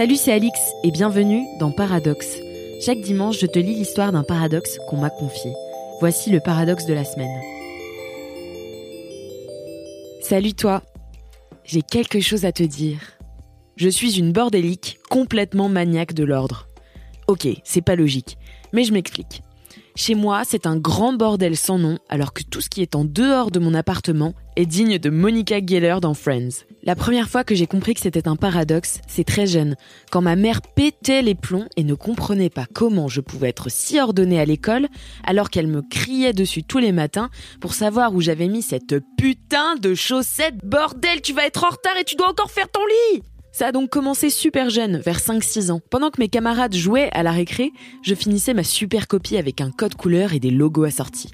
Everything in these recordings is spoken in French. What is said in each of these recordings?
Salut, c'est Alix et bienvenue dans Paradoxe. Chaque dimanche, je te lis l'histoire d'un paradoxe qu'on m'a confié. Voici le paradoxe de la semaine. Salut toi, j'ai quelque chose à te dire. Je suis une bordélique complètement maniaque de l'ordre. Ok, c'est pas logique, mais je m'explique. Chez moi, c'est un grand bordel sans nom, alors que tout ce qui est en dehors de mon appartement est digne de Monica Geller dans Friends. La première fois que j'ai compris que c'était un paradoxe, c'est très jeune, quand ma mère pétait les plombs et ne comprenait pas comment je pouvais être si ordonnée à l'école, alors qu'elle me criait dessus tous les matins pour savoir où j'avais mis cette putain de chaussette. Bordel, tu vas être en retard et tu dois encore faire ton lit ça a donc commencé super jeune, vers 5-6 ans. Pendant que mes camarades jouaient à la récré, je finissais ma super copie avec un code couleur et des logos assortis.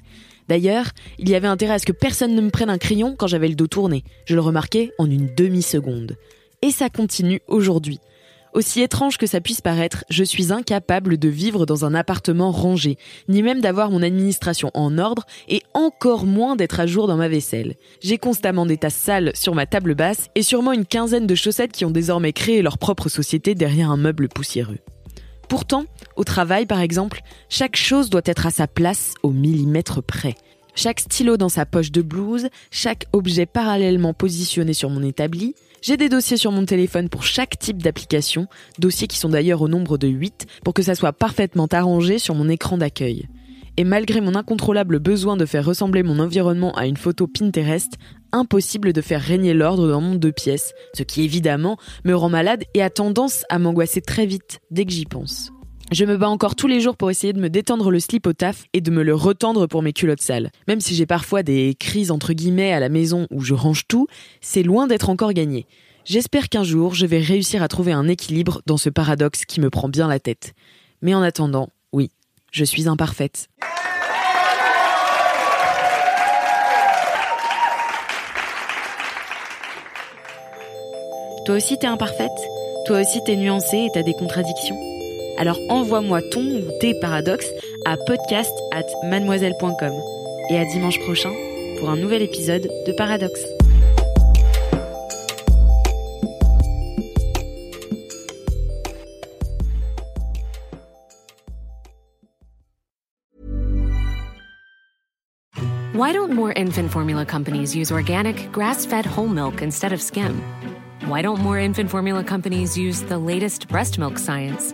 D'ailleurs, il y avait intérêt à ce que personne ne me prenne un crayon quand j'avais le dos tourné. Je le remarquais en une demi-seconde. Et ça continue aujourd'hui. Aussi étrange que ça puisse paraître, je suis incapable de vivre dans un appartement rangé, ni même d'avoir mon administration en ordre, et encore moins d'être à jour dans ma vaisselle. J'ai constamment des tasses sales sur ma table basse, et sûrement une quinzaine de chaussettes qui ont désormais créé leur propre société derrière un meuble poussiéreux. Pourtant, au travail par exemple, chaque chose doit être à sa place au millimètre près. Chaque stylo dans sa poche de blouse, chaque objet parallèlement positionné sur mon établi, j'ai des dossiers sur mon téléphone pour chaque type d'application, dossiers qui sont d'ailleurs au nombre de 8 pour que ça soit parfaitement arrangé sur mon écran d'accueil. Et malgré mon incontrôlable besoin de faire ressembler mon environnement à une photo Pinterest, impossible de faire régner l'ordre dans mon deux pièces, ce qui évidemment me rend malade et a tendance à m'angoisser très vite dès que j'y pense. Je me bats encore tous les jours pour essayer de me détendre le slip au taf et de me le retendre pour mes culottes sales. Même si j'ai parfois des crises entre guillemets à la maison où je range tout, c'est loin d'être encore gagné. J'espère qu'un jour je vais réussir à trouver un équilibre dans ce paradoxe qui me prend bien la tête. Mais en attendant, oui, je suis imparfaite. Toi aussi t'es imparfaite? Toi aussi t'es nuancée et t'as des contradictions? Alors envoie-moi ton ou tes paradoxes à podcast at mademoiselle.com. Et à dimanche prochain pour un nouvel épisode de Paradoxe. Why don't more infant formula companies use organic, grass-fed whole milk instead of skim? Why don't more infant formula companies use the latest breast milk science?